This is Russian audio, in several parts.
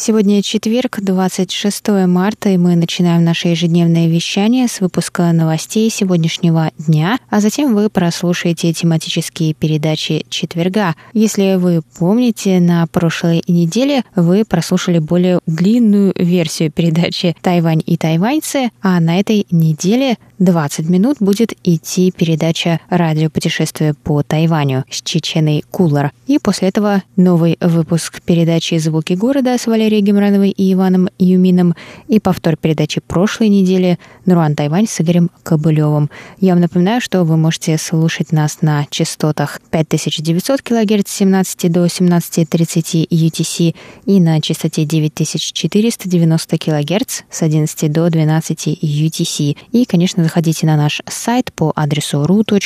Сегодня четверг, 26 марта, и мы начинаем наше ежедневное вещание с выпуска новостей сегодняшнего дня, а затем вы прослушаете тематические передачи четверга. Если вы помните, на прошлой неделе вы прослушали более длинную версию передачи «Тайвань и тайваньцы», а на этой неделе 20 минут будет идти передача «Радиопутешествие по Тайваню» с Чеченой Кулар. И после этого новый выпуск передачи «Звуки города» с Валерией Гемрановой и Иваном Юмином и повтор передачи прошлой недели «Нуруан Тайвань» с Игорем Кобылевым. Я вам напоминаю, что вы можете слушать нас на частотах 5900 кГц с 17 до 17.30 UTC и на частоте 9490 кГц с 11 до 12 UTC. И, конечно, заходите на наш сайт по адресу ru.rti.org.tw.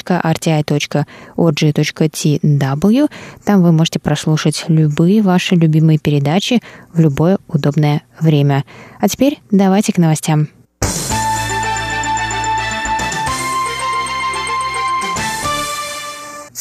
Там вы можете прослушать любые ваши любимые передачи в любое удобное время. А теперь давайте к новостям.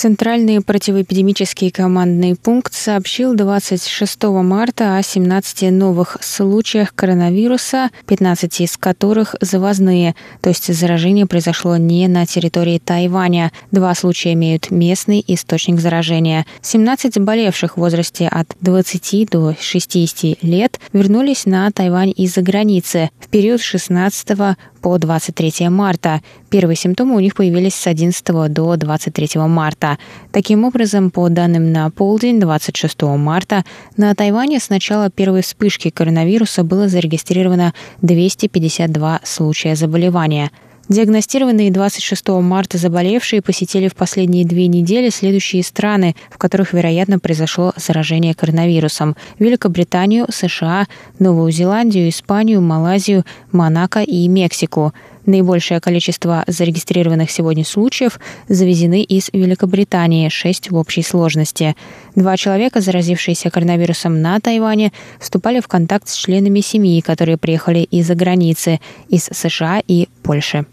Центральный противоэпидемический командный пункт сообщил 26 марта о 17 новых случаях коронавируса, 15 из которых завозные, то есть заражение произошло не на территории Тайваня. Два случая имеют местный источник заражения. 17 заболевших в возрасте от 20 до 60 лет вернулись на Тайвань из-за границы в период 16 по 23 марта. Первые симптомы у них появились с 11 до 23 марта. Таким образом, по данным на полдень 26 марта, на Тайване с начала первой вспышки коронавируса было зарегистрировано 252 случая заболевания – Диагностированные 26 марта заболевшие посетили в последние две недели следующие страны, в которых, вероятно, произошло заражение коронавирусом. Великобританию, США, Новую Зеландию, Испанию, Малайзию, Монако и Мексику. Наибольшее количество зарегистрированных сегодня случаев завезены из Великобритании, 6 в общей сложности. Два человека, заразившиеся коронавирусом на Тайване, вступали в контакт с членами семьи, которые приехали из-за границы, из США и Польши.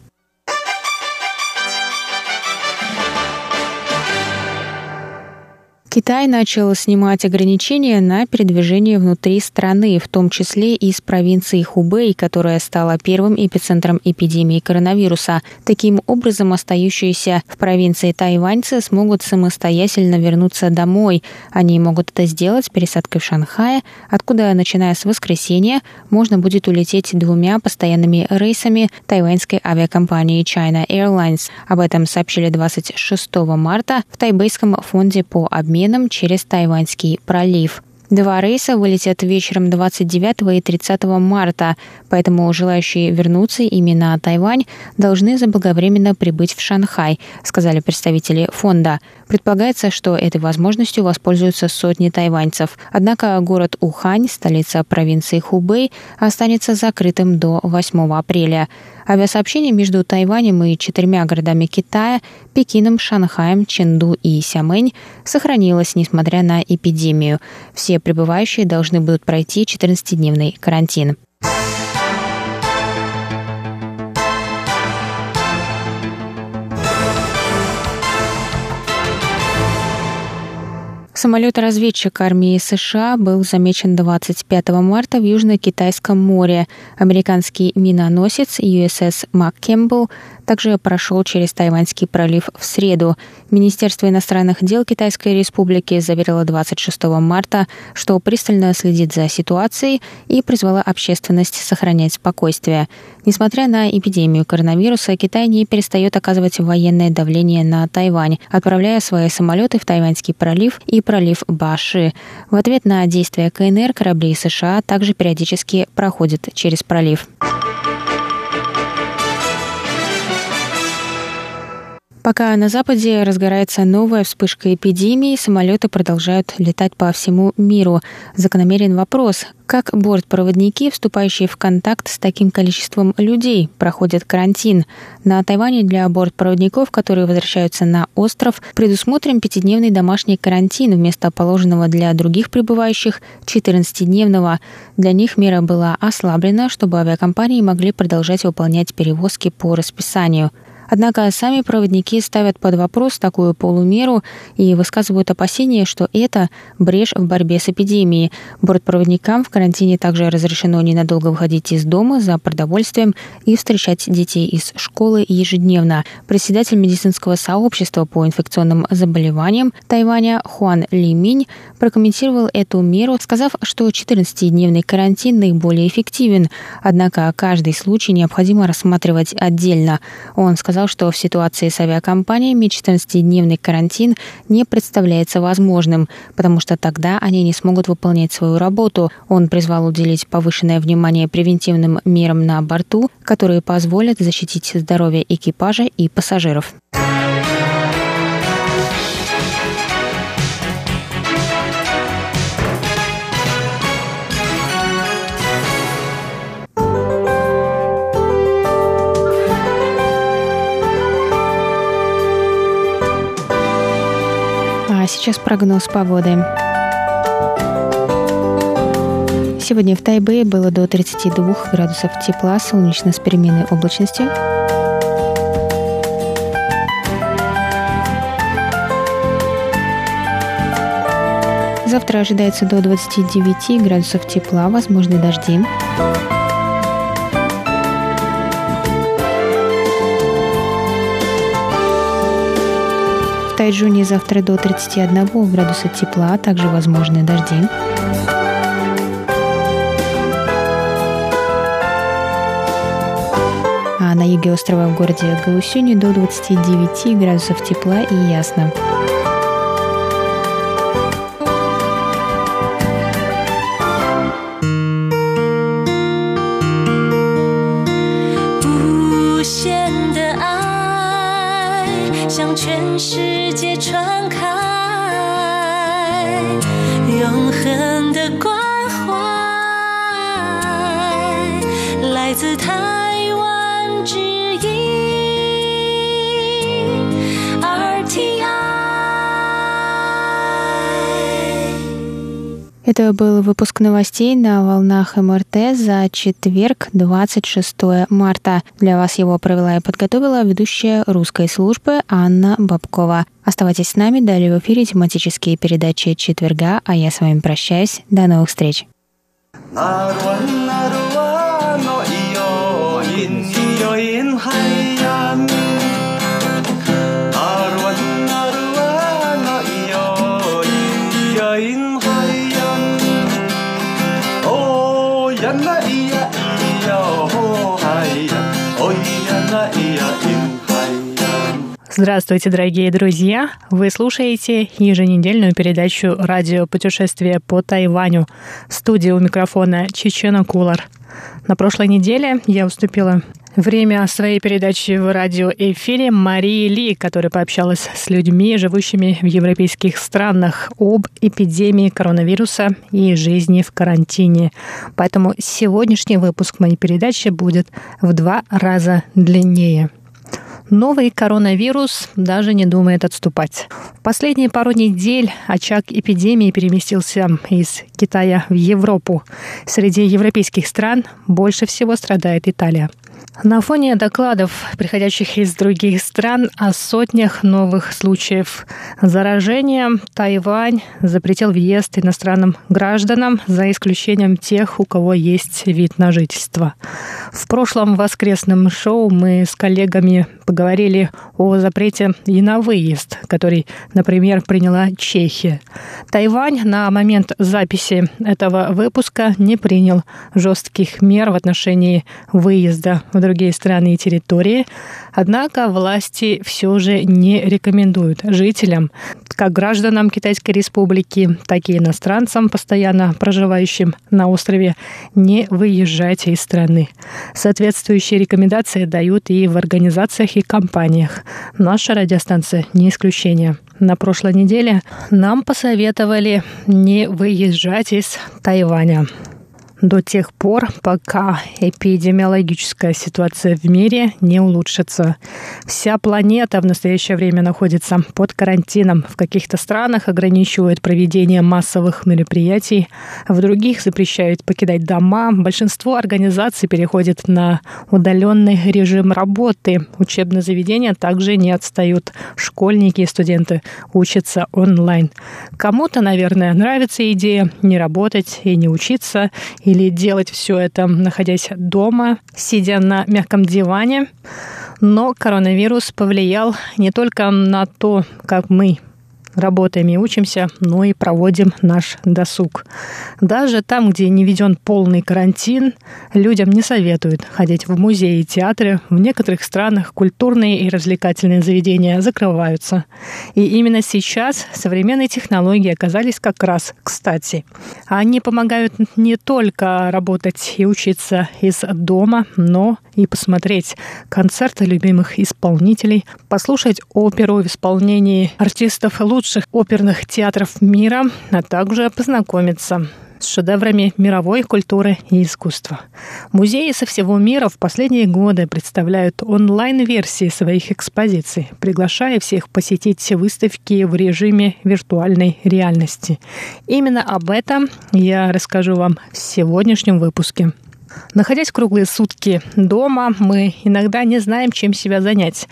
Китай начал снимать ограничения на передвижение внутри страны, в том числе из провинции Хубэй, которая стала первым эпицентром эпидемии коронавируса. Таким образом, остающиеся в провинции тайваньцы смогут самостоятельно вернуться домой. Они могут это сделать пересадкой в Шанхае, откуда, начиная с воскресенья, можно будет улететь двумя постоянными рейсами тайваньской авиакомпании China Airlines. Об этом сообщили 26 марта в Тайбэйском фонде по обмену обменом через Тайваньский пролив. Два рейса вылетят вечером 29 и 30 марта, поэтому желающие вернуться именно на Тайвань должны заблаговременно прибыть в Шанхай, сказали представители фонда. Предполагается, что этой возможностью воспользуются сотни тайваньцев. Однако город Ухань, столица провинции Хубэй, останется закрытым до 8 апреля. Авиасообщение между Тайванем и четырьмя городами Китая – Пекином, Шанхаем, Ченду и Сямэнь – сохранилось, несмотря на эпидемию. Все прибывающие должны будут пройти 14-дневный карантин. Самолет-разведчик армии США был замечен 25 марта в Южно-Китайском море. Американский миноносец USS МакКембл также прошел через Тайваньский пролив в среду. Министерство иностранных дел Китайской Республики заверило 26 марта, что пристально следит за ситуацией и призвало общественность сохранять спокойствие. Несмотря на эпидемию коронавируса, Китай не перестает оказывать военное давление на Тайвань, отправляя свои самолеты в Тайваньский пролив и пролив Баши. В ответ на действия КНР корабли США также периодически проходят через пролив. Пока на Западе разгорается новая вспышка эпидемии, самолеты продолжают летать по всему миру. Закономерен вопрос, как бортпроводники, вступающие в контакт с таким количеством людей, проходят карантин. На Тайване для бортпроводников, которые возвращаются на остров, предусмотрен пятидневный домашний карантин вместо положенного для других прибывающих 14-дневного. Для них мера была ослаблена, чтобы авиакомпании могли продолжать выполнять перевозки по расписанию. Однако сами проводники ставят под вопрос такую полумеру и высказывают опасения, что это брешь в борьбе с эпидемией. Бортпроводникам в карантине также разрешено ненадолго выходить из дома за продовольствием и встречать детей из школы ежедневно. Председатель медицинского сообщества по инфекционным заболеваниям Тайваня Хуан Ли Минь прокомментировал эту меру, сказав, что 14-дневный карантин наиболее эффективен, однако каждый случай необходимо рассматривать отдельно. Он сказал, сказал, что в ситуации с авиакомпаниями 14-дневный карантин не представляется возможным, потому что тогда они не смогут выполнять свою работу. Он призвал уделить повышенное внимание превентивным мерам на борту, которые позволят защитить здоровье экипажа и пассажиров. Сейчас прогноз погоды. Сегодня в Тайбэе было до 32 градусов тепла, солнечно с переменной облачностью. Завтра ожидается до 29 градусов тепла, возможны дожди. Тайджуне завтра до 31 градуса тепла, а также возможны дожди. А на юге острова в городе Гаусюни до 29 градусов тепла и ясно. 关怀来自他。Это был выпуск новостей на волнах МРТ за четверг, 26 марта. Для вас его провела и подготовила ведущая русской службы Анна Бабкова. Оставайтесь с нами, далее в эфире тематические передачи четверга, а я с вами прощаюсь. До новых встреч. Здравствуйте, дорогие друзья! Вы слушаете еженедельную передачу «Радио путешествия по Тайваню». В студии у микрофона Чечена Кулар. На прошлой неделе я уступила время своей передачи в радиоэфире Марии Ли, которая пообщалась с людьми, живущими в европейских странах, об эпидемии коронавируса и жизни в карантине. Поэтому сегодняшний выпуск моей передачи будет в два раза длиннее. Новый коронавирус даже не думает отступать. Последние пару недель очаг эпидемии переместился из Китая в Европу. Среди европейских стран больше всего страдает Италия. На фоне докладов, приходящих из других стран, о сотнях новых случаев заражения, Тайвань запретил въезд иностранным гражданам, за исключением тех, у кого есть вид на жительство. В прошлом воскресном шоу мы с коллегами поговорили о запрете и на выезд, который, например, приняла Чехия. Тайвань на момент записи этого выпуска не принял жестких мер в отношении выезда в другие страны и территории. Однако власти все же не рекомендуют жителям, как гражданам Китайской Республики, так и иностранцам, постоянно проживающим на острове, не выезжать из страны. Соответствующие рекомендации дают и в организациях и компаниях. Наша радиостанция не исключение. На прошлой неделе нам посоветовали не выезжать из Тайваня до тех пор, пока эпидемиологическая ситуация в мире не улучшится. Вся планета в настоящее время находится под карантином. В каких-то странах ограничивают проведение массовых мероприятий, в других запрещают покидать дома. Большинство организаций переходит на удаленный режим работы. Учебные заведения также не отстают. Школьники и студенты учатся онлайн. Кому-то, наверное, нравится идея не работать и не учиться, или делать все это, находясь дома, сидя на мягком диване. Но коронавирус повлиял не только на то, как мы работаем и учимся, но и проводим наш досуг. Даже там, где не введен полный карантин, людям не советуют ходить в музеи и театры. В некоторых странах культурные и развлекательные заведения закрываются. И именно сейчас современные технологии оказались как раз кстати. Они помогают не только работать и учиться из дома, но и посмотреть концерты любимых исполнителей, послушать оперу в исполнении артистов лучших оперных театров мира, а также познакомиться с шедеврами мировой культуры и искусства. Музеи со всего мира в последние годы представляют онлайн-версии своих экспозиций, приглашая всех посетить выставки в режиме виртуальной реальности. Именно об этом я расскажу вам в сегодняшнем выпуске. Находясь круглые сутки дома, мы иногда не знаем, чем себя занять.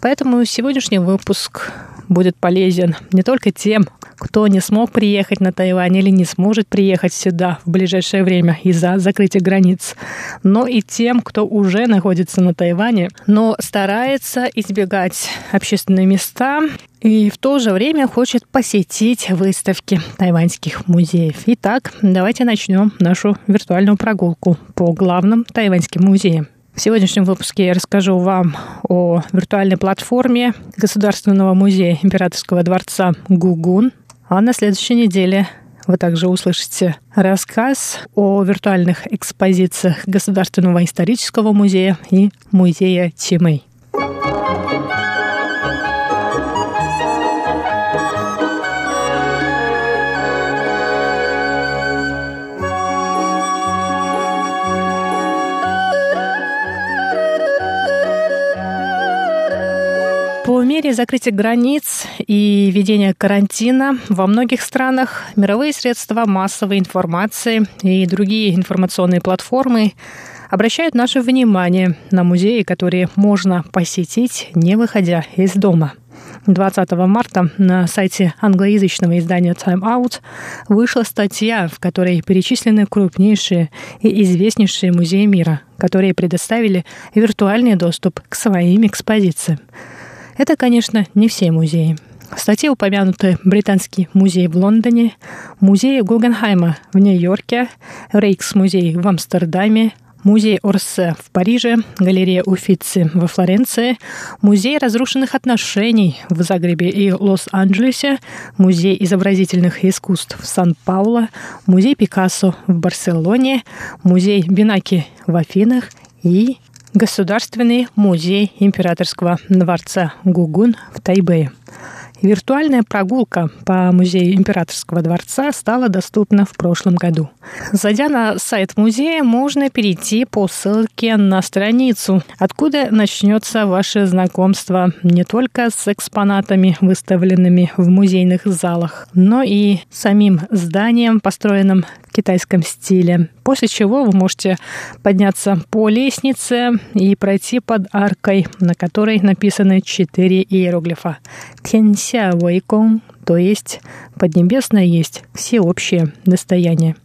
Поэтому сегодняшний выпуск будет полезен не только тем, кто не смог приехать на Тайвань или не сможет приехать сюда в ближайшее время из-за закрытия границ, но и тем, кто уже находится на Тайване, но старается избегать общественные места и в то же время хочет посетить выставки тайваньских музеев. Итак, давайте начнем нашу виртуальную прогулку по главным тайваньским музеям. В сегодняшнем выпуске я расскажу вам о виртуальной платформе Государственного музея Императорского дворца Гугун. А на следующей неделе вы также услышите рассказ о виртуальных экспозициях Государственного исторического музея и музея Тимэй. Мере закрытия границ и введения карантина во многих странах мировые средства массовой информации и другие информационные платформы обращают наше внимание на музеи, которые можно посетить, не выходя из дома. 20 марта на сайте англоязычного издания Time Out вышла статья, в которой перечислены крупнейшие и известнейшие музеи мира, которые предоставили виртуальный доступ к своим экспозициям. Это, конечно, не все музеи. В статье упомянуты Британский музей в Лондоне, музей Гугенхайма в Нью-Йорке, Рейкс-музей в Амстердаме, Музей Орсе в Париже, галерея Уфицы во Флоренции, Музей разрушенных отношений в Загребе и Лос-Анджелесе, Музей изобразительных искусств в Сан-Пауло, Музей Пикассо в Барселоне, Музей Бинаки в Афинах и Государственный музей императорского дворца Гугун в Тайбэе. Виртуальная прогулка по музею Императорского дворца стала доступна в прошлом году. Зайдя на сайт музея, можно перейти по ссылке на страницу, откуда начнется ваше знакомство не только с экспонатами, выставленными в музейных залах, но и самим зданием, построенным китайском стиле. После чего вы можете подняться по лестнице и пройти под аркой, на которой написаны четыре иероглифа. Тянься Вэйкон, то есть Поднебесное есть всеобщее достояние.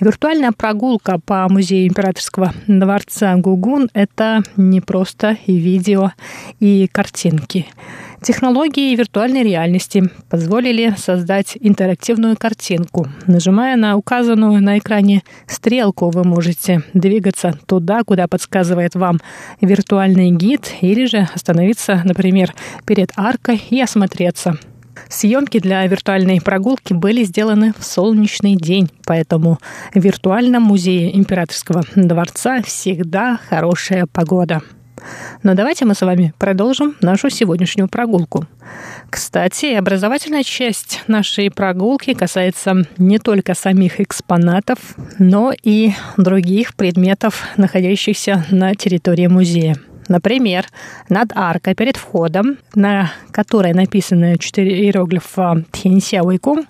Виртуальная прогулка по музею императорского дворца Гугун – это не просто и видео, и картинки. Технологии виртуальной реальности позволили создать интерактивную картинку. Нажимая на указанную на экране стрелку, вы можете двигаться туда, куда подсказывает вам виртуальный гид, или же остановиться, например, перед аркой и осмотреться. Съемки для виртуальной прогулки были сделаны в солнечный день, поэтому в виртуальном музее императорского дворца всегда хорошая погода. Но давайте мы с вами продолжим нашу сегодняшнюю прогулку. Кстати, образовательная часть нашей прогулки касается не только самих экспонатов, но и других предметов, находящихся на территории музея. Например, над аркой перед входом, на которой написаны четыре иероглифа Уйкун,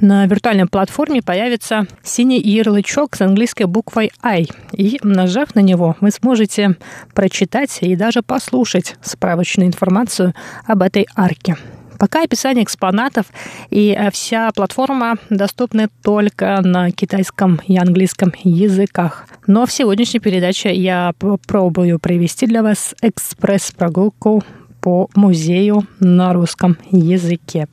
на виртуальной платформе появится синий ярлычок с английской буквой I. И, нажав на него, вы сможете прочитать и даже послушать справочную информацию об этой арке. Пока описание экспонатов и э, вся платформа доступны только на китайском и английском языках. Но в сегодняшней передаче я попробую провести для вас экспресс-прогулку по музею на русском языке.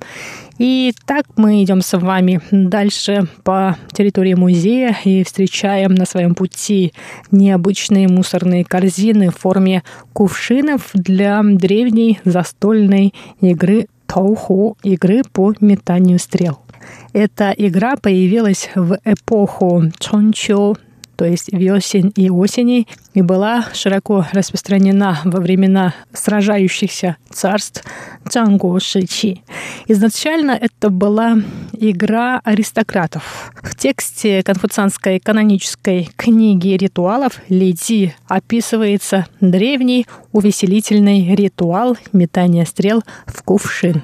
И так мы идем с вами дальше по территории музея и встречаем на своем пути необычные мусорные корзины в форме кувшинов для древней застольной игры Тауху, игры по метанию стрел. Эта игра появилась в эпоху Чончо то есть весен и осени, и была широко распространена во времена сражающихся царств Джанго Шичи. Изначально это была игра аристократов. В тексте конфуцианской канонической книги ритуалов Лиди описывается древний увеселительный ритуал метания стрел в кувшин.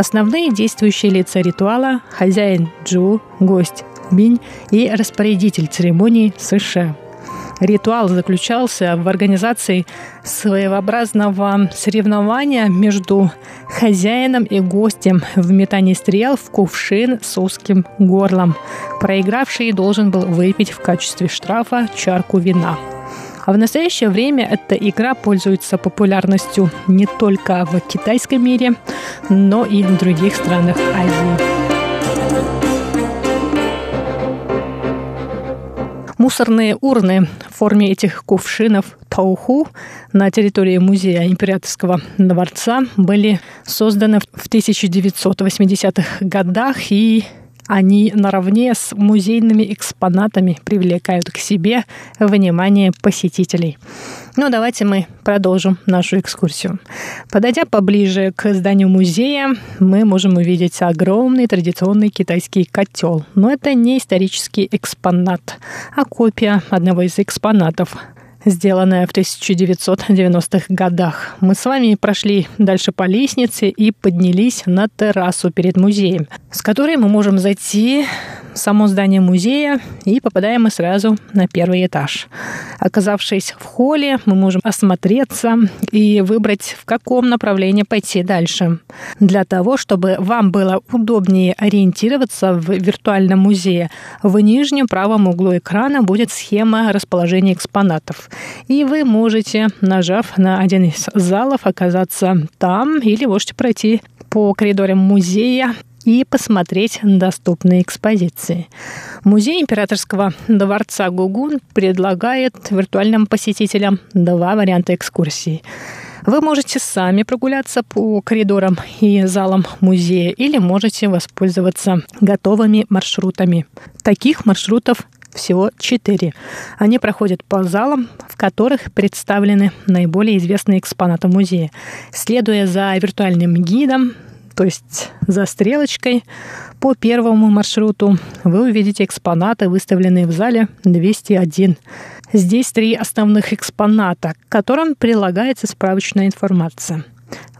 Основные действующие лица ритуала – хозяин Джу, гость Бинь и распорядитель церемонии США. Ритуал заключался в организации своеобразного соревнования между хозяином и гостем в метании стрел в кувшин с узким горлом. Проигравший должен был выпить в качестве штрафа чарку вина – а в настоящее время эта игра пользуется популярностью не только в китайском мире, но и в других странах Азии. Мусорные урны в форме этих кувшинов Тауху на территории музея императорского дворца были созданы в 1980-х годах и они наравне с музейными экспонатами привлекают к себе внимание посетителей. Ну, давайте мы продолжим нашу экскурсию. Подойдя поближе к зданию музея, мы можем увидеть огромный традиционный китайский котел. Но это не исторический экспонат, а копия одного из экспонатов сделанная в 1990-х годах. Мы с вами прошли дальше по лестнице и поднялись на террасу перед музеем, с которой мы можем зайти в само здание музея и попадаем мы сразу на первый этаж. Оказавшись в холле, мы можем осмотреться и выбрать, в каком направлении пойти дальше. Для того, чтобы вам было удобнее ориентироваться в виртуальном музее, в нижнем правом углу экрана будет схема расположения экспонатов. И вы можете, нажав на один из залов, оказаться там или можете пройти по коридорам музея и посмотреть доступные экспозиции. Музей императорского дворца Гугун предлагает виртуальным посетителям два варианта экскурсий. Вы можете сами прогуляться по коридорам и залам музея или можете воспользоваться готовыми маршрутами. Таких маршрутов всего четыре. Они проходят по залам, в которых представлены наиболее известные экспонаты музея. Следуя за виртуальным гидом, то есть за стрелочкой, по первому маршруту вы увидите экспонаты, выставленные в зале 201. Здесь три основных экспоната, к которым прилагается справочная информация.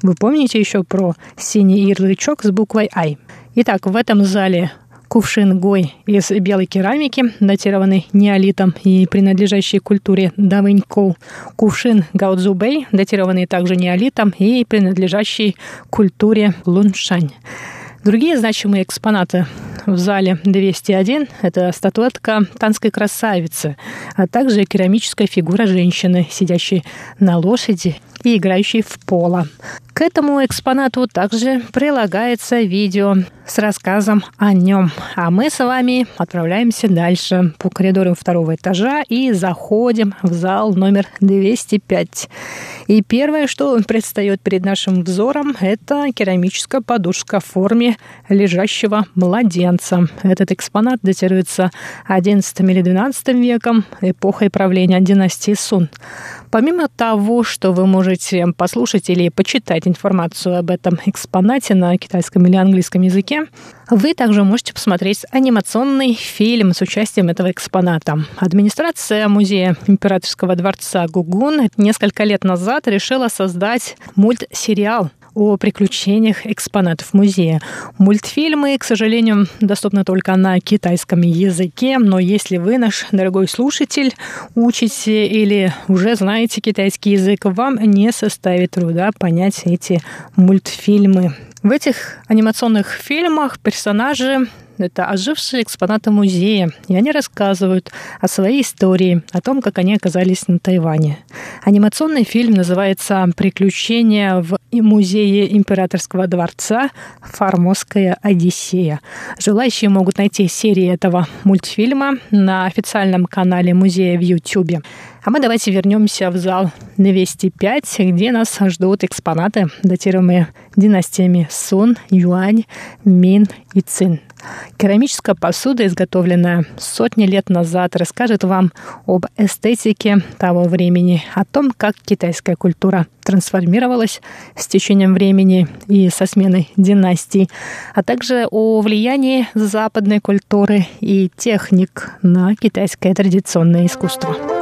Вы помните еще про синий ярлычок с буквой «I»? Итак, в этом зале Кувшин Гой из белой керамики, датированный неолитом и принадлежащий культуре Давынько. Кувшин Гаудзубей, датированный также неолитом и принадлежащий культуре Луншань. Другие значимые экспонаты в зале 201 – это статуэтка танской красавицы, а также керамическая фигура женщины, сидящей на лошади и играющей в поло. К этому экспонату также прилагается видео с рассказом о нем. А мы с вами отправляемся дальше по коридорам второго этажа и заходим в зал номер 205. И первое, что предстает перед нашим взором, это керамическая подушка в форме лежащего младенца. Этот экспонат датируется XI или XII веком, эпохой правления династии Сун. Помимо того, что вы можете послушать или почитать информацию об этом экспонате на китайском или английском языке, вы также можете посмотреть анимационный фильм с участием этого экспоната. Администрация музея императорского дворца Гугун несколько лет назад решила создать мультсериал о приключениях экспонатов музея. Мультфильмы, к сожалению, доступны только на китайском языке, но если вы, наш дорогой слушатель, учите или уже знаете китайский язык, вам не составит труда понять эти мультфильмы. В этих анимационных фильмах персонажи это ожившие экспонаты музея, и они рассказывают о своей истории, о том, как они оказались на Тайване. Анимационный фильм называется «Приключения в музее императорского дворца. Формозская Одиссея». Желающие могут найти серии этого мультфильма на официальном канале музея в YouTube. А мы давайте вернемся в зал 205, где нас ждут экспонаты, датируемые династиями Сун, Юань, Мин и Цин. Керамическая посуда, изготовленная сотни лет назад, расскажет вам об эстетике того времени, о том, как китайская культура трансформировалась с течением времени и со сменой династий, а также о влиянии западной культуры и техник на китайское традиционное искусство.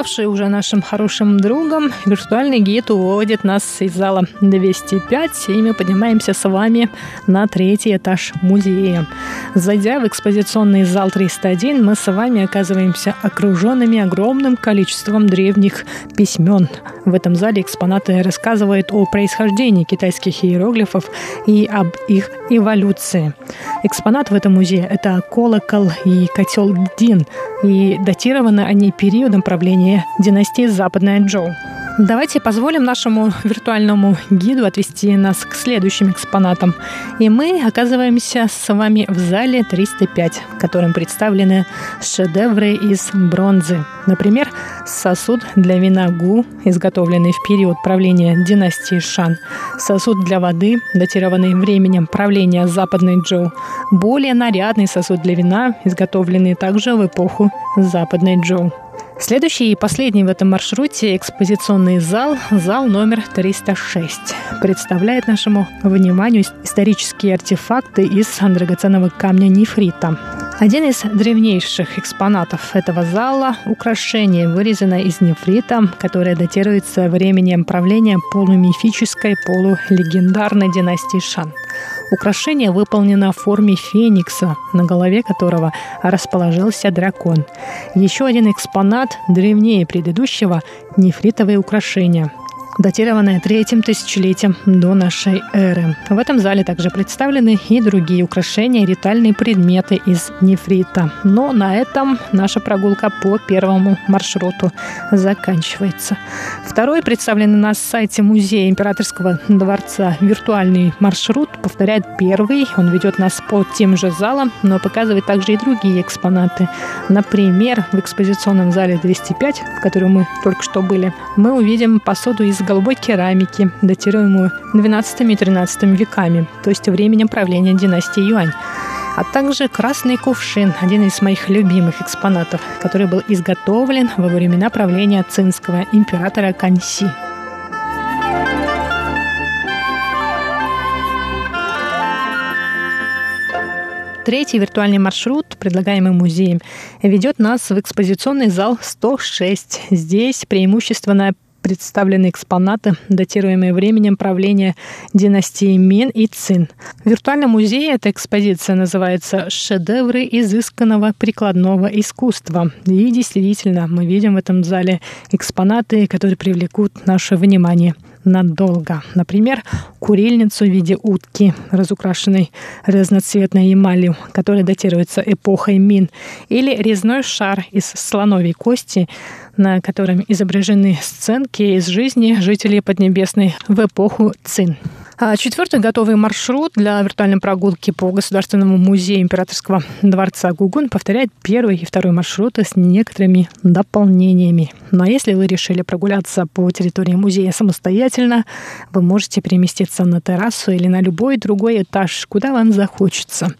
Ставший уже нашим хорошим другом, виртуальный гид уводит нас из зала 205, и мы поднимаемся с вами на третий этаж музея. Зайдя в экспозиционный зал 301, мы с вами оказываемся окруженными огромным количеством древних письмен. В этом зале экспонаты рассказывают о происхождении китайских иероглифов и об их эволюции. Экспонат в этом музее – это колокол и котел Дин, и датированы они периодом правления династии Западная Джоу. Давайте позволим нашему виртуальному гиду отвести нас к следующим экспонатам. И мы оказываемся с вами в зале 305, в котором представлены шедевры из бронзы. Например, сосуд для вина Гу, изготовленный в период правления династии Шан, сосуд для воды, датированный временем правления Западной Джоу, более нарядный сосуд для вина, изготовленный также в эпоху Западной Джоу. Следующий и последний в этом маршруте экспозиционный зал, зал номер 306, представляет нашему вниманию исторические артефакты из драгоценного камня нефрита. Один из древнейших экспонатов этого зала – украшение, вырезанное из нефрита, которое датируется временем правления полумифической, полулегендарной династии Шан. Украшение выполнено в форме феникса, на голове которого расположился дракон. Еще один экспонат, древнее предыдущего, нефритовые украшения – датированное третьим тысячелетием до нашей эры. В этом зале также представлены и другие украшения и ритуальные предметы из нефрита. Но на этом наша прогулка по первому маршруту заканчивается. Второй, представленный на сайте Музея Императорского дворца виртуальный маршрут, повторяет первый. Он ведет нас по тем же залам, но показывает также и другие экспонаты. Например, в экспозиционном зале 205, в котором мы только что были, мы увидим посуду из голубой керамики, датируемую 12 и 13 веками, то есть временем правления династии Юань а также красный кувшин, один из моих любимых экспонатов, который был изготовлен во времена правления цинского императора Каньси. Третий виртуальный маршрут, предлагаемый музеем, ведет нас в экспозиционный зал 106. Здесь преимущественно представлены экспонаты, датируемые временем правления династии Мин и Цин. В виртуальном музее эта экспозиция называется «Шедевры изысканного прикладного искусства». И действительно, мы видим в этом зале экспонаты, которые привлекут наше внимание – надолго. Например, курильницу в виде утки, разукрашенной разноцветной эмалью, которая датируется эпохой Мин, или резной шар из слоновой кости, на котором изображены сценки из жизни жителей Поднебесной в эпоху Цин. А четвертый готовый маршрут для виртуальной прогулки по Государственному музею Императорского дворца Гугун повторяет первый и второй маршруты с некоторыми дополнениями. Но если вы решили прогуляться по территории музея самостоятельно, вы можете переместиться на террасу или на любой другой этаж, куда вам захочется.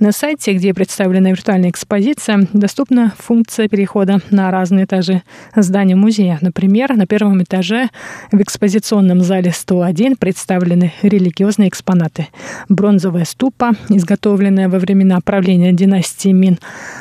На сайте, где представлена виртуальная экспозиция, доступна функция перехода на разные этажи здания музея. Например, на первом этаже в экспозиционном зале 101 представлены религиозные экспонаты. Бронзовая ступа, изготовленная во времена правления династии Мин,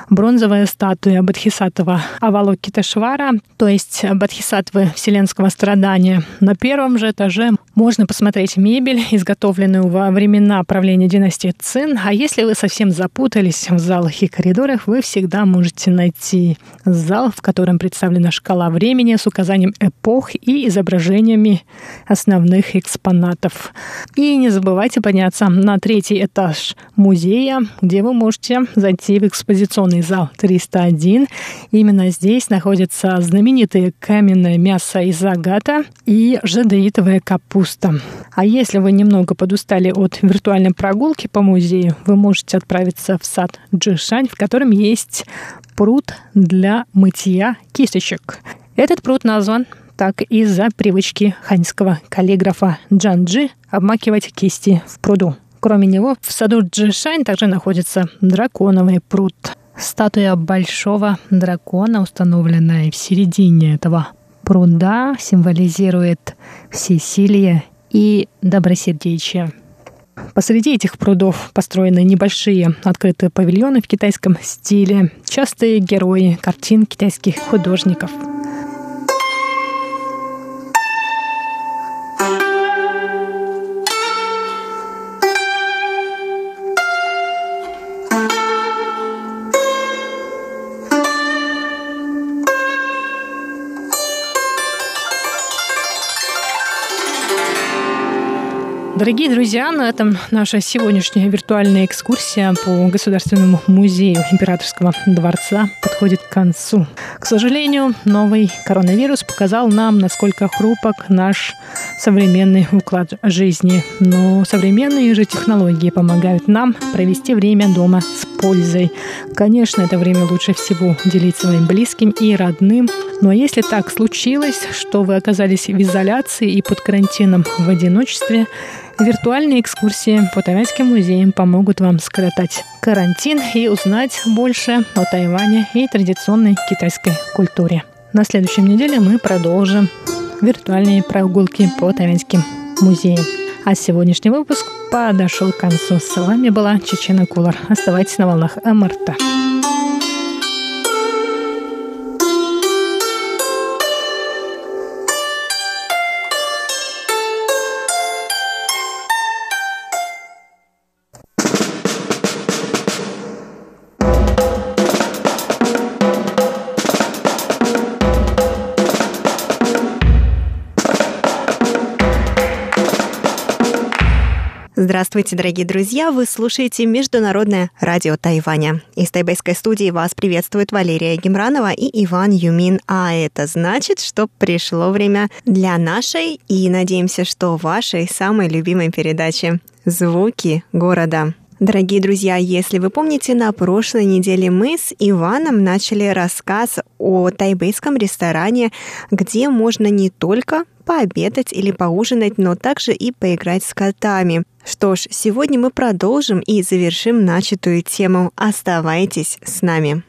бронзовая статуя Бадхисатова Авалокитешвара, то есть Бадхисатвы вселенского страдания. На первом же этаже можно посмотреть мебель, изготовленную во времена правления династии Цин. А если вы совсем запутались в залах и коридорах, вы всегда можете найти зал, в котором представлена шкала времени с указанием эпох и изображениями основных экспонатов. И не забывайте подняться на третий этаж музея, где вы можете зайти в экспозиционный зал 301. Именно здесь находится знаменитое каменное мясо из агата и жадеитовая капуста. А если вы немного подустали от виртуальной прогулки по музею, вы можете отправиться в сад Джишань, в котором есть пруд для мытья кисточек. Этот пруд назван так из-за привычки ханьского каллиграфа Джанджи обмакивать кисти в пруду. Кроме него, в саду Джишань также находится драконовый пруд. Статуя большого дракона, установленная в середине этого пруда, символизирует всесилие и добросердечие. Посреди этих прудов построены небольшие открытые павильоны в китайском стиле, частые герои картин китайских художников – Дорогие друзья, на этом наша сегодняшняя виртуальная экскурсия по Государственному музею Императорского дворца подходит к концу. К сожалению, новый коронавирус показал нам, насколько хрупок наш современный уклад жизни. Но современные же технологии помогают нам провести время дома с пользой. Конечно, это время лучше всего уделить своим близким и родным. Но если так случилось, что вы оказались в изоляции и под карантином в одиночестве, Виртуальные экскурсии по тайваньским музеям помогут вам скоротать карантин и узнать больше о Тайване и традиционной китайской культуре. На следующей неделе мы продолжим виртуальные прогулки по тайваньским музеям. А сегодняшний выпуск подошел к концу. С вами была Чечена Кулар. Оставайтесь на волнах МРТ. Здравствуйте, дорогие друзья! Вы слушаете Международное радио Тайваня. Из тайбэйской студии вас приветствует Валерия Гемранова и Иван Юмин. А это значит, что пришло время для нашей и, надеемся, что вашей самой любимой передачи «Звуки города». Дорогие друзья, если вы помните, на прошлой неделе мы с Иваном начали рассказ о тайбейском ресторане, где можно не только пообедать или поужинать, но также и поиграть с котами. Что ж, сегодня мы продолжим и завершим начатую тему. Оставайтесь с нами.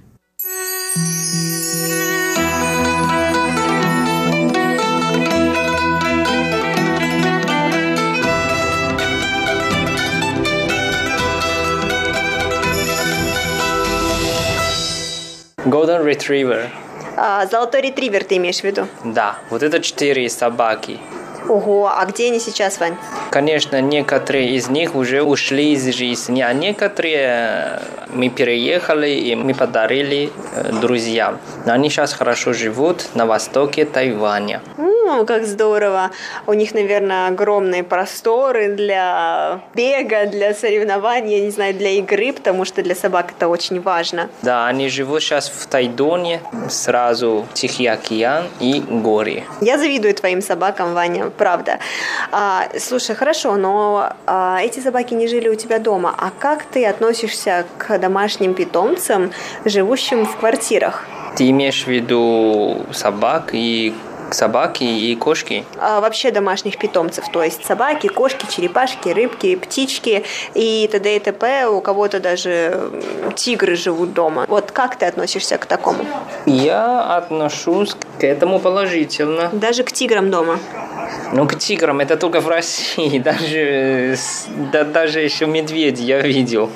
Golden Retriever. А, золотой ретривер ты имеешь в виду? Да, вот это четыре собаки. Ого, а где они сейчас, Вань? Конечно, некоторые из них уже ушли из жизни, а некоторые мы переехали и мы подарили э, друзьям. Но они сейчас хорошо живут на востоке Тайваня. Ну, как здорово. У них, наверное, огромные просторы для бега, для соревнований, я не знаю, для игры, потому что для собак это очень важно. Да, они живут сейчас в Тайдоне, сразу Тихий океан и горы. Я завидую твоим собакам, Ваня, правда. А, слушай, хорошо, но а, эти собаки не жили у тебя дома. А как ты относишься к домашним питомцам, живущим в квартирах? Ты имеешь в виду собак и собаки и кошки? А вообще домашних питомцев, то есть собаки, кошки, черепашки, рыбки, птички и т.д. и т.п. У кого-то даже тигры живут дома. Вот как ты относишься к такому? Я отношусь к этому положительно. Даже к тиграм дома? Ну, к тиграм это только в России. Даже, да, даже еще медведь я видел.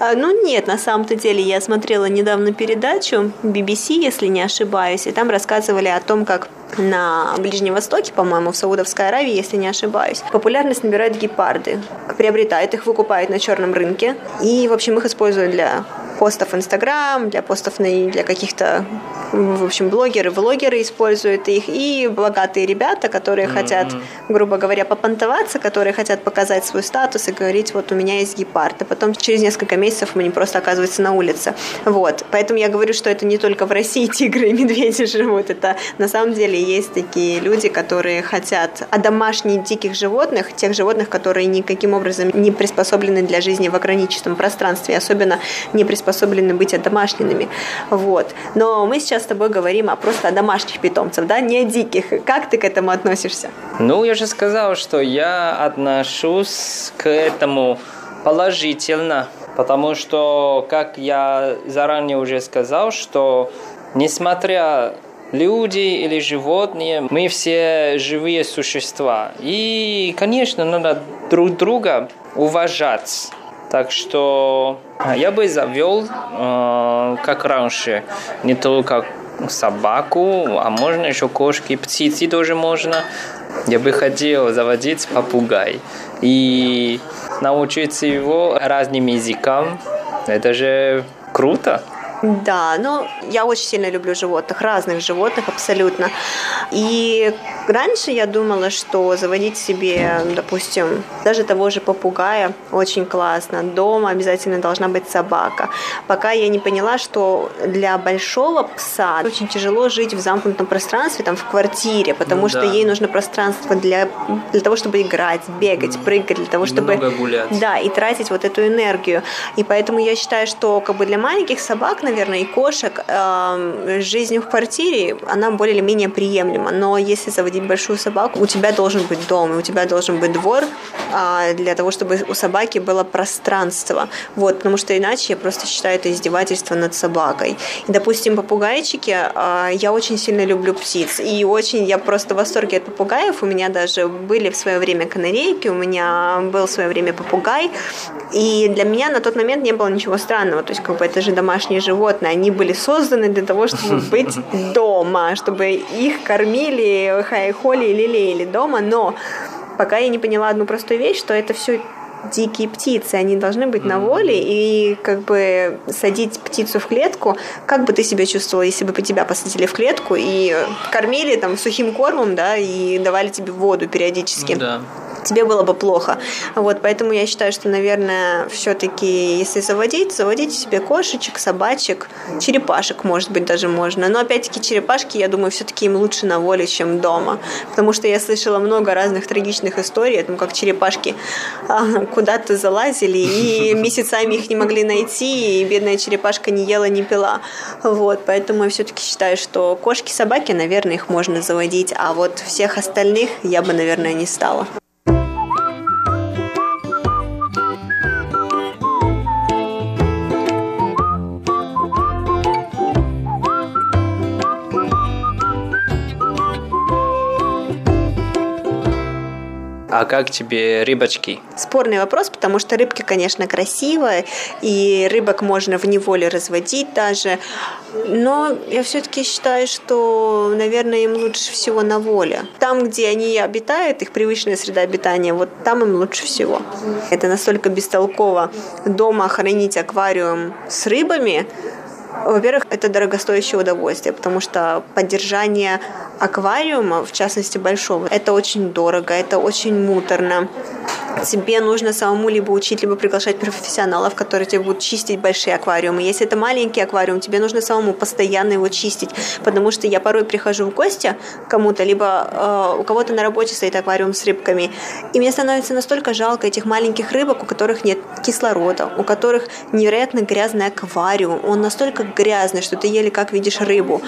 А, ну нет, на самом-то деле я смотрела недавно передачу BBC, если не ошибаюсь, и там рассказывали о том, как на Ближнем Востоке, по-моему, в Саудовской Аравии, если не ошибаюсь, популярность набирают гепарды. Приобретают их, выкупают на черном рынке. И, в общем, их используют для постов в Инстаграм, для постов для каких-то, в общем, блогеры, влогеры используют их, и богатые ребята, которые mm-hmm. хотят, грубо говоря, попонтоваться, которые хотят показать свой статус и говорить, вот у меня есть гепард, а потом через несколько месяцев они просто оказываются на улице. Вот. Поэтому я говорю, что это не только в России тигры и медведи живут, это на самом деле есть такие люди, которые хотят одомашнить диких животных, тех животных, которые никаким образом не приспособлены для жизни в ограниченном пространстве, особенно не приспособлены быть одомашненными. Вот. Но мы сейчас с тобой говорим о просто о домашних питомцах, да, не о диких. Как ты к этому относишься? Ну, я же сказал, что я отношусь к этому положительно, потому что, как я заранее уже сказал, что несмотря люди или животные, мы все живые существа. И, конечно, надо друг друга уважать. Так что а, я бы завел, э, как раньше, не только собаку, а можно еще кошки, птицы тоже можно. Я бы хотел заводить попугай и научиться его разным языкам. Это же круто. Да, ну, я очень сильно люблю животных, разных животных абсолютно. И раньше я думала, что заводить себе, допустим, даже того же попугая очень классно. Дома обязательно должна быть собака. Пока я не поняла, что для большого пса очень тяжело жить в замкнутом пространстве, там, в квартире, потому ну, что да. ей нужно пространство для, для того, чтобы играть, бегать, прыгать, для того, чтобы... Много гулять. Да, и тратить вот эту энергию. И поэтому я считаю, что как бы для маленьких собак, наверное, и кошек, э, жизнь в квартире, она более или менее приемлема. Но если заводить большую собаку, у тебя должен быть дом, и у тебя должен быть двор э, для того, чтобы у собаки было пространство. Вот, потому что иначе я просто считаю это издевательство над собакой. И, допустим, попугайчики, э, я очень сильно люблю птиц. И очень, я просто в восторге от попугаев. У меня даже были в свое время канарейки, у меня был в свое время попугай. И для меня на тот момент не было ничего странного. То есть, как бы это же домашние животные они были созданы для того, чтобы быть дома, чтобы их кормили, хайхоли и лелеяли дома, но пока я не поняла одну простую вещь, что это все дикие птицы, они должны быть на воле, и как бы садить птицу в клетку, как бы ты себя чувствовала, если бы тебя посадили в клетку и кормили там сухим кормом, да, и давали тебе воду периодически. Ну, да тебе было бы плохо. Вот, поэтому я считаю, что, наверное, все-таки, если заводить, заводите себе кошечек, собачек, черепашек, может быть, даже можно. Но, опять-таки, черепашки, я думаю, все-таки им лучше на воле, чем дома. Потому что я слышала много разных трагичных историй, о том, как черепашки а, куда-то залазили, и месяцами их не могли найти, и бедная черепашка не ела, не пила. Вот, поэтому я все-таки считаю, что кошки, собаки, наверное, их можно заводить, а вот всех остальных я бы, наверное, не стала. А как тебе рыбочки? Спорный вопрос, потому что рыбки, конечно, красивые, и рыбок можно в неволе разводить даже. Но я все-таки считаю, что, наверное, им лучше всего на воле. Там, где они обитают, их привычная среда обитания, вот там им лучше всего. Это настолько бестолково дома хранить аквариум с рыбами, во-первых, это дорогостоящее удовольствие, потому что поддержание аквариума, в частности большого, это очень дорого, это очень муторно тебе нужно самому либо учить, либо приглашать профессионалов, которые тебе будут чистить большие аквариумы. Если это маленький аквариум, тебе нужно самому постоянно его чистить, потому что я порой прихожу в гости кому-то, либо э, у кого-то на работе стоит аквариум с рыбками, и мне становится настолько жалко этих маленьких рыбок, у которых нет кислорода, у которых невероятно грязный аквариум, он настолько грязный, что ты еле как видишь рыбу.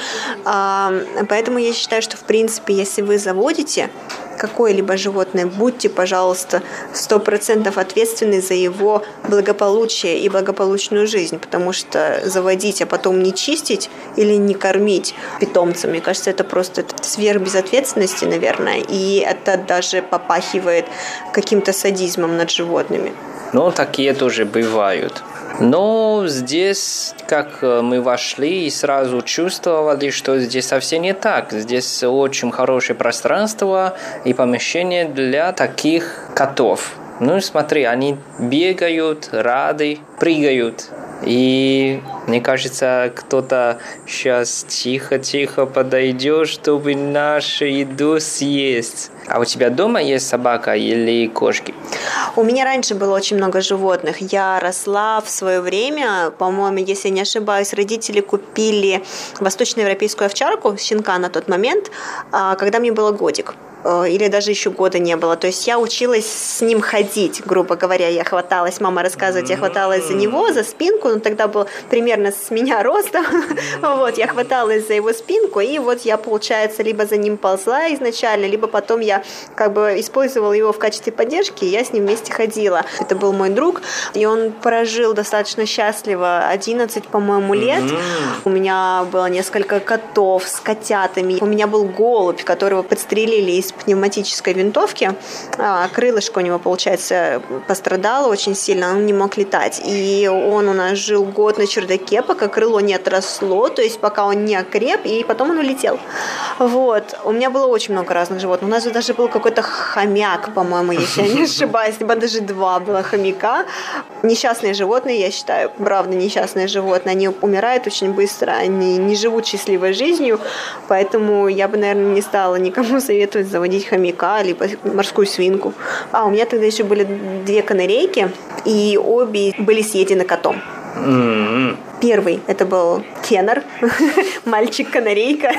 А, поэтому я считаю, что в принципе, если вы заводите какое-либо животное, будьте, пожалуйста, сто процентов ответственны за его благополучие и благополучную жизнь, потому что заводить, а потом не чистить или не кормить питомца, мне кажется, это просто сверхбезответственности, наверное, и это даже попахивает каким-то садизмом над животными. Ну, такие тоже бывают. Но здесь, как э, мы вошли и сразу чувствовали, что здесь совсем не так. Здесь очень хорошее пространство и помещение для таких котов. Ну, смотри, они бегают, рады, прыгают. И мне кажется, кто-то сейчас тихо-тихо подойдет, чтобы нашу еду съесть. А у тебя дома есть собака или кошки? У меня раньше было очень много животных. Я росла в свое время, по-моему, если не ошибаюсь, родители купили восточноевропейскую овчарку, щенка на тот момент, а, когда мне было годик. Э, или даже еще года не было. То есть я училась с ним ходить, грубо говоря. Я хваталась, мама рассказывает, я хваталась за него, за спинку, он тогда был примерно с меня роста. вот, я хваталась за его спинку, и вот я, получается, либо за ним ползла изначально, либо потом я как бы использовала его в качестве поддержки, и я с ним вместе ходила. Это был мой друг, и он прожил достаточно счастливо 11, по-моему, лет. У меня было несколько котов с котятами. У меня был голубь, которого подстрелили из пневматической винтовки. А, крылышко у него, получается, пострадало очень сильно, он не мог летать. И он у нас жил год на чердаке, пока крыло не отросло, то есть пока он не окреп, и потом он улетел. Вот. У меня было очень много разных животных. У нас же даже был какой-то хомяк, по-моему, если я не ошибаюсь, либо даже два было хомяка. Несчастные животные, я считаю, правда, несчастные животные, они умирают очень быстро, они не живут счастливой жизнью, поэтому я бы, наверное, не стала никому советовать заводить хомяка, либо морскую свинку. А у меня тогда еще были две канарейки, и обе были съедены котом. Mm-hmm. Первый это был Кеннер, мальчик-канарейка.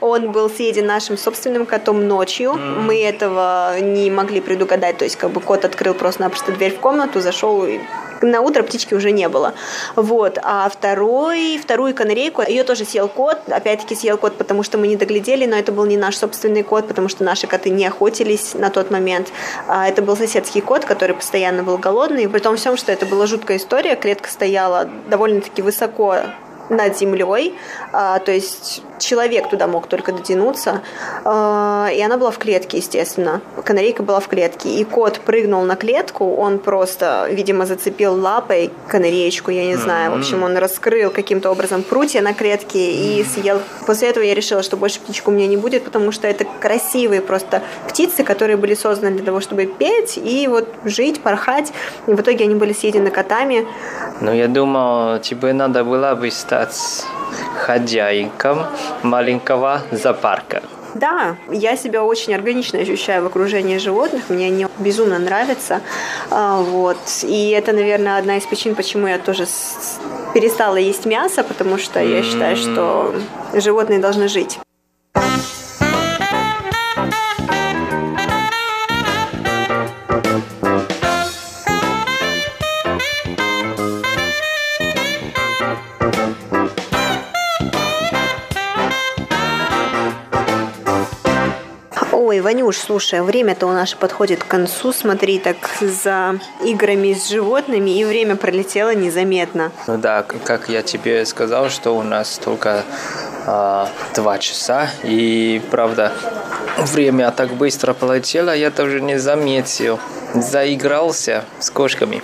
Он был съеден нашим собственным котом ночью. Мы этого не могли предугадать. То есть, как бы кот открыл просто-напросто дверь в комнату, зашел и на утро птички уже не было. Вот. А второй, вторую канарейку, ее тоже съел кот. Опять-таки съел кот, потому что мы не доглядели, но это был не наш собственный кот, потому что наши коты не охотились на тот момент. А это был соседский кот, который постоянно был голодный. При том всем, что это была жуткая история. Клетка стояла довольно-таки высоко essa cor. Над землей, а, то есть человек туда мог только дотянуться, а, и она была в клетке, естественно. Канарейка была в клетке, и кот прыгнул на клетку, он просто, видимо, зацепил лапой канареечку, я не знаю, в общем, он раскрыл каким-то образом прутья на клетке и съел. После этого я решила, что больше птичку у меня не будет, потому что это красивые просто птицы, которые были созданы для того, чтобы петь и вот жить, порхать, и в итоге они были съедены котами. Ну, я думал, тебе надо было бы стать хозяйком маленького зоопарка. Да, я себя очень органично ощущаю в окружении животных, мне они безумно нравятся. А, вот. И это, наверное, одна из причин, почему я тоже перестала есть мясо, потому что я считаю, что животные должны жить. Ой, Ванюш, слушай, время-то у нас подходит к концу. Смотри, так за играми с животными, и время пролетело незаметно. Ну да, как я тебе сказал, что у нас только э, два часа, и правда время так быстро полетело, я тоже не заметил. Заигрался с кошками.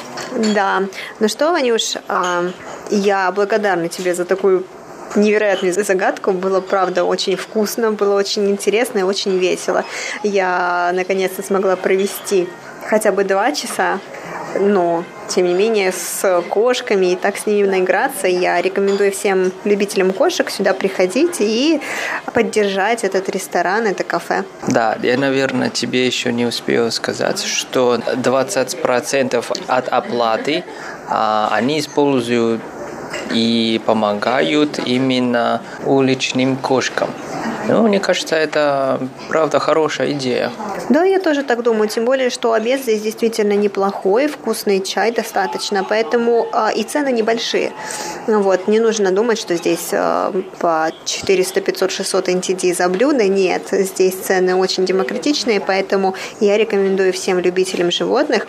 Да. Ну что, Ванюш, а, я благодарна тебе за такую невероятную загадку. Было, правда, очень вкусно, было очень интересно и очень весело. Я наконец-то смогла провести хотя бы два часа но, тем не менее, с кошками и так с ними наиграться, я рекомендую всем любителям кошек сюда приходить и поддержать этот ресторан, это кафе. Да, я, наверное, тебе еще не успел сказать, что 20% от оплаты а, они используют и помогают именно уличным кошкам. Ну, мне кажется, это правда хорошая идея. Да, я тоже так думаю. Тем более, что обед здесь действительно неплохой, вкусный чай достаточно, поэтому а, и цены небольшие. Вот, не нужно думать, что здесь а, по 400, 500, 600 NTD за блюдо. Нет, здесь цены очень демократичные, поэтому я рекомендую всем любителям животных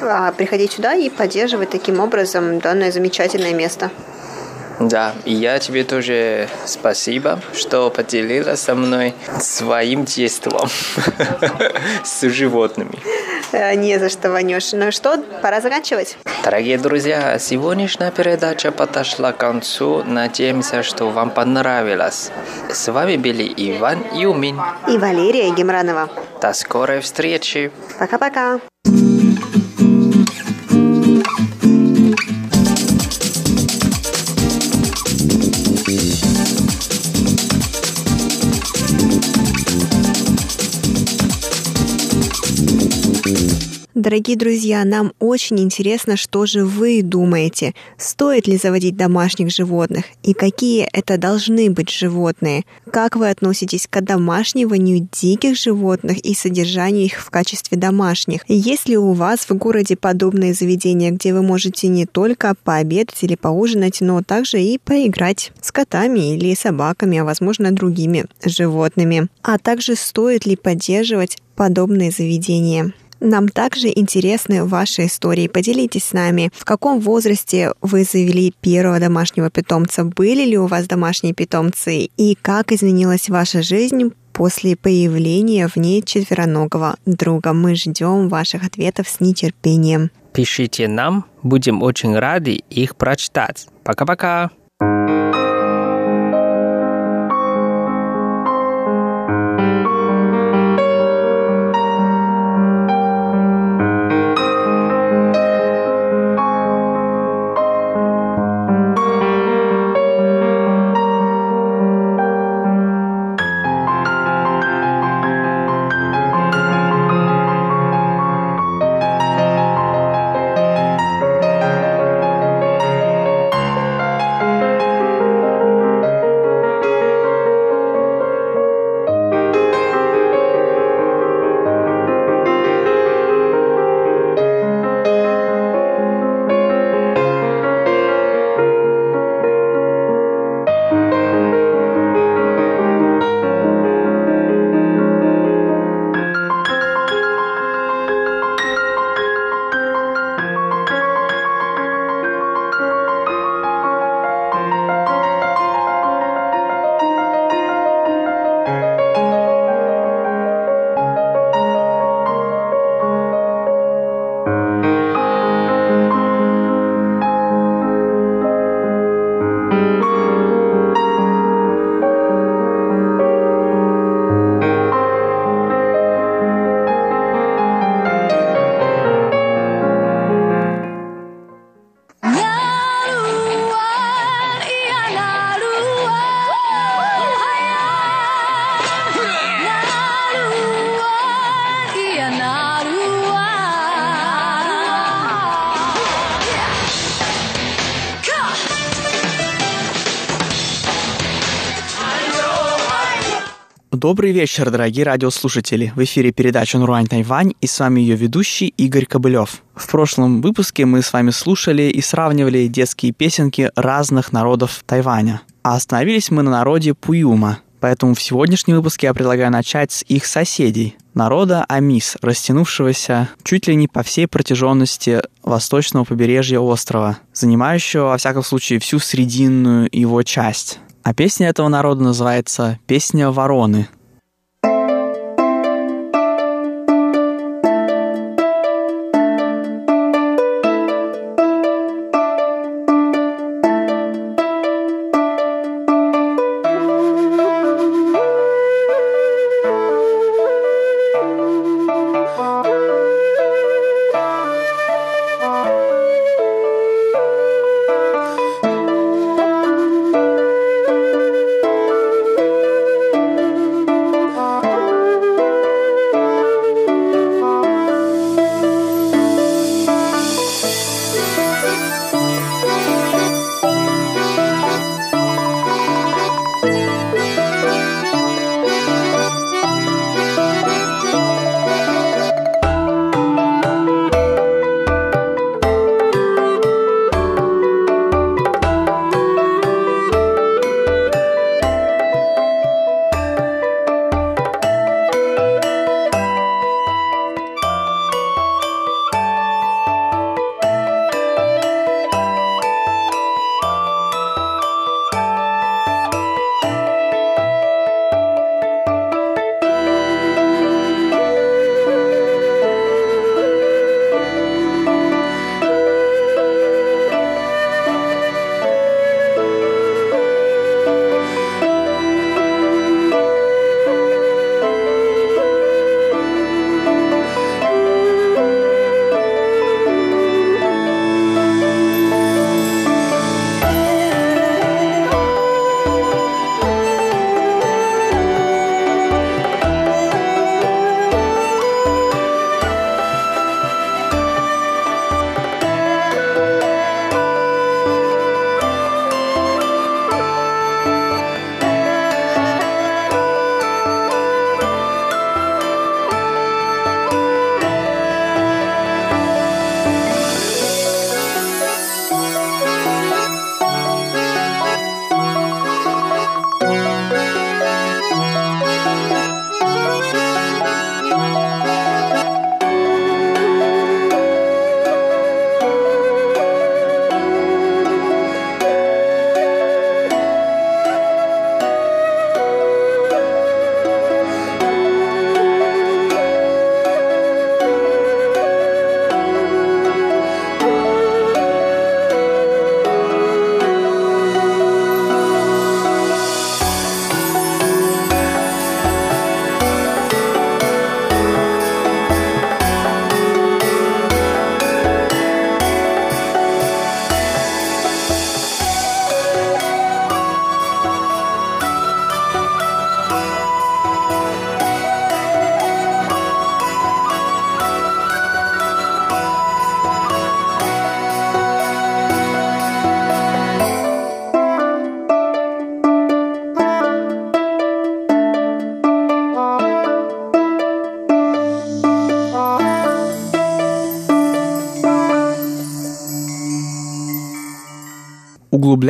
а, приходить сюда и поддерживать таким образом данное замечательное место. Да, и я тебе тоже спасибо, что поделилась со мной своим детством с животными. Э, не за что, Ванюш. Ну что, пора заканчивать? Дорогие друзья, сегодняшняя передача подошла к концу. Надеемся, что вам понравилось. С вами были Иван Юмин и Валерия Гемранова. До скорой встречи. Пока-пока. Дорогие друзья, нам очень интересно, что же вы думаете. Стоит ли заводить домашних животных? И какие это должны быть животные? Как вы относитесь к домашниванию диких животных и содержанию их в качестве домашних? Есть ли у вас в городе подобные заведения, где вы можете не только пообедать или поужинать, но также и поиграть с котами или собаками, а возможно другими животными? А также стоит ли поддерживать подобные заведения? Нам также интересны ваши истории. Поделитесь с нами, в каком возрасте вы завели первого домашнего питомца, были ли у вас домашние питомцы и как изменилась ваша жизнь после появления в ней четвероногого друга. Мы ждем ваших ответов с нетерпением. Пишите нам, будем очень рады их прочитать. Пока-пока! Добрый вечер, дорогие радиослушатели. В эфире передача «Нуруань Тайвань» и с вами ее ведущий Игорь Кобылев. В прошлом выпуске мы с вами слушали и сравнивали детские песенки разных народов Тайваня. А остановились мы на народе Пуюма. Поэтому в сегодняшнем выпуске я предлагаю начать с их соседей, народа Амис, растянувшегося чуть ли не по всей протяженности восточного побережья острова, занимающего, во всяком случае, всю срединную его часть. А песня этого народа называется «Песня вороны».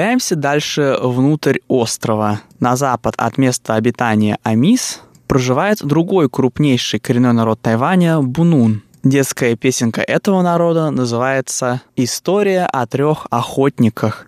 Углубляемся дальше внутрь острова. На запад от места обитания Амис проживает другой крупнейший коренной народ Тайваня – Бунун. Детская песенка этого народа называется «История о трех охотниках».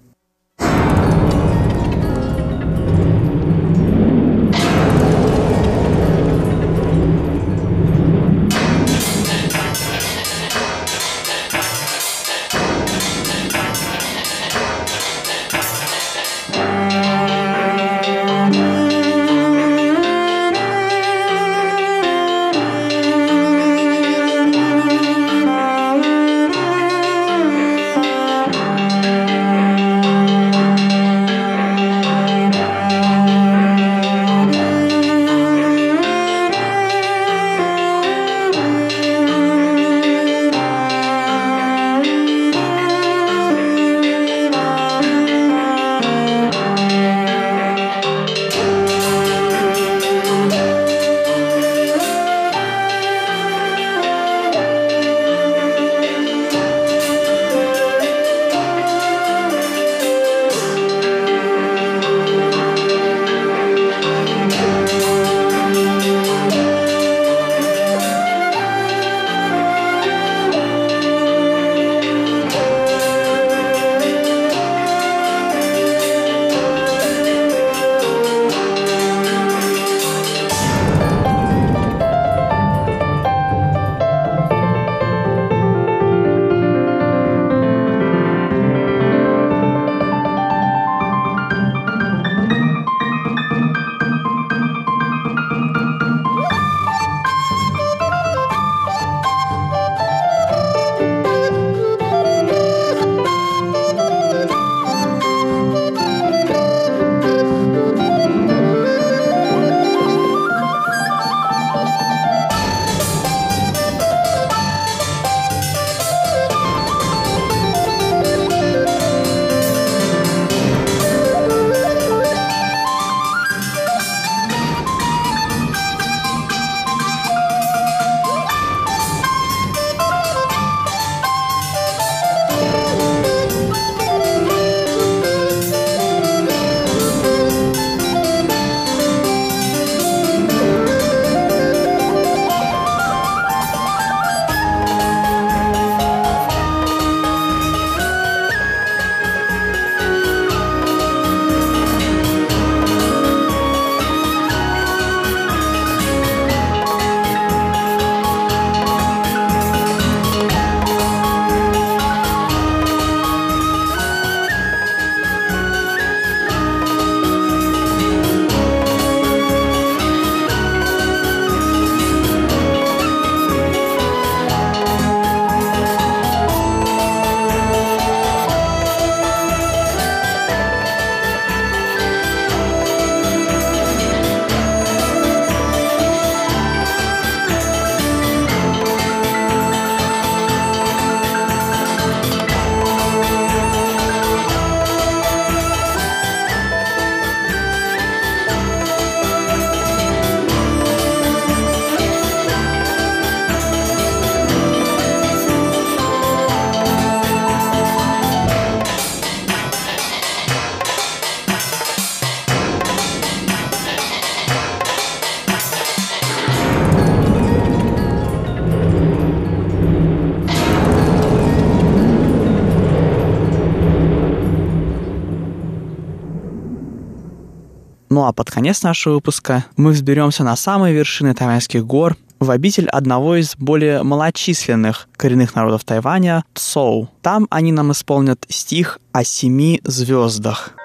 А под конец нашего выпуска мы взберемся на самые вершины тайваньских гор, в обитель одного из более малочисленных коренных народов Тайваня – Цоу. Там они нам исполнят стих о семи звездах –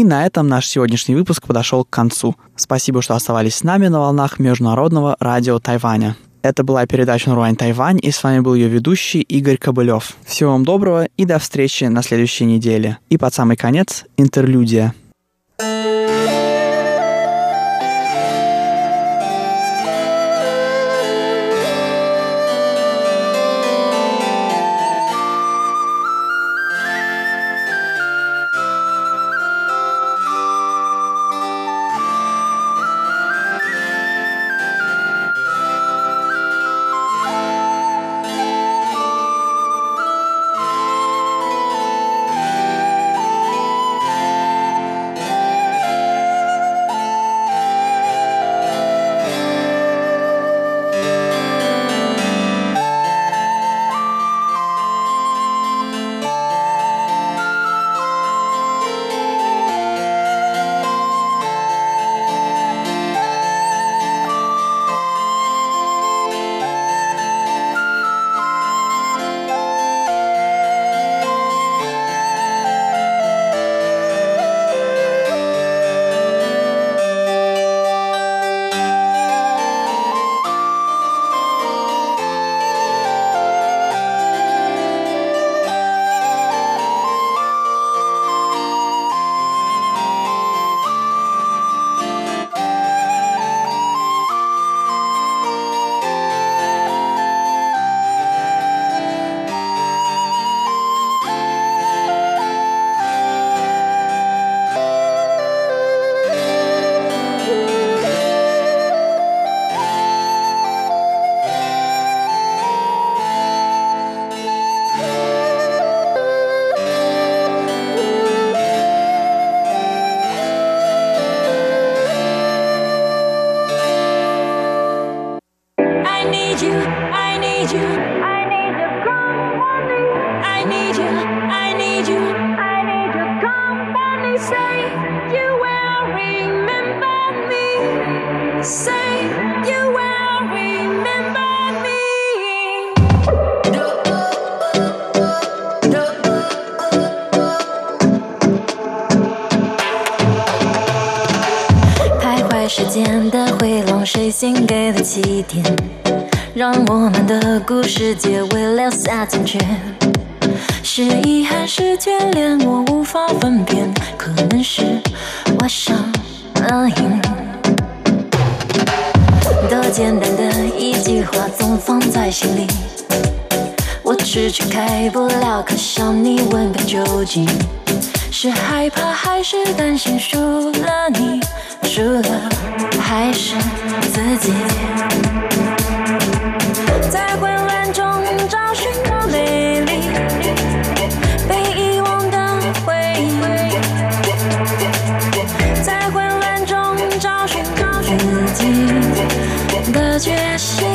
И на этом наш сегодняшний выпуск подошел к концу. Спасибо, что оставались с нами на волнах Международного радио Тайваня. Это была передача «Нуруань Тайвань», и с вами был ее ведущий Игорь Кобылев. Всего вам доброго и до встречи на следующей неделе. И под самый конец – интерлюдия. 献 给了起点，让我们的故事结尾留下残缺。是遗憾，是眷恋，我无法分辨。可能是我上了瘾。简单的一句话，总放在心里。我迟迟开不了口，想你问个究竟。是害怕还是担心输了你？输了还是自己？再会 dress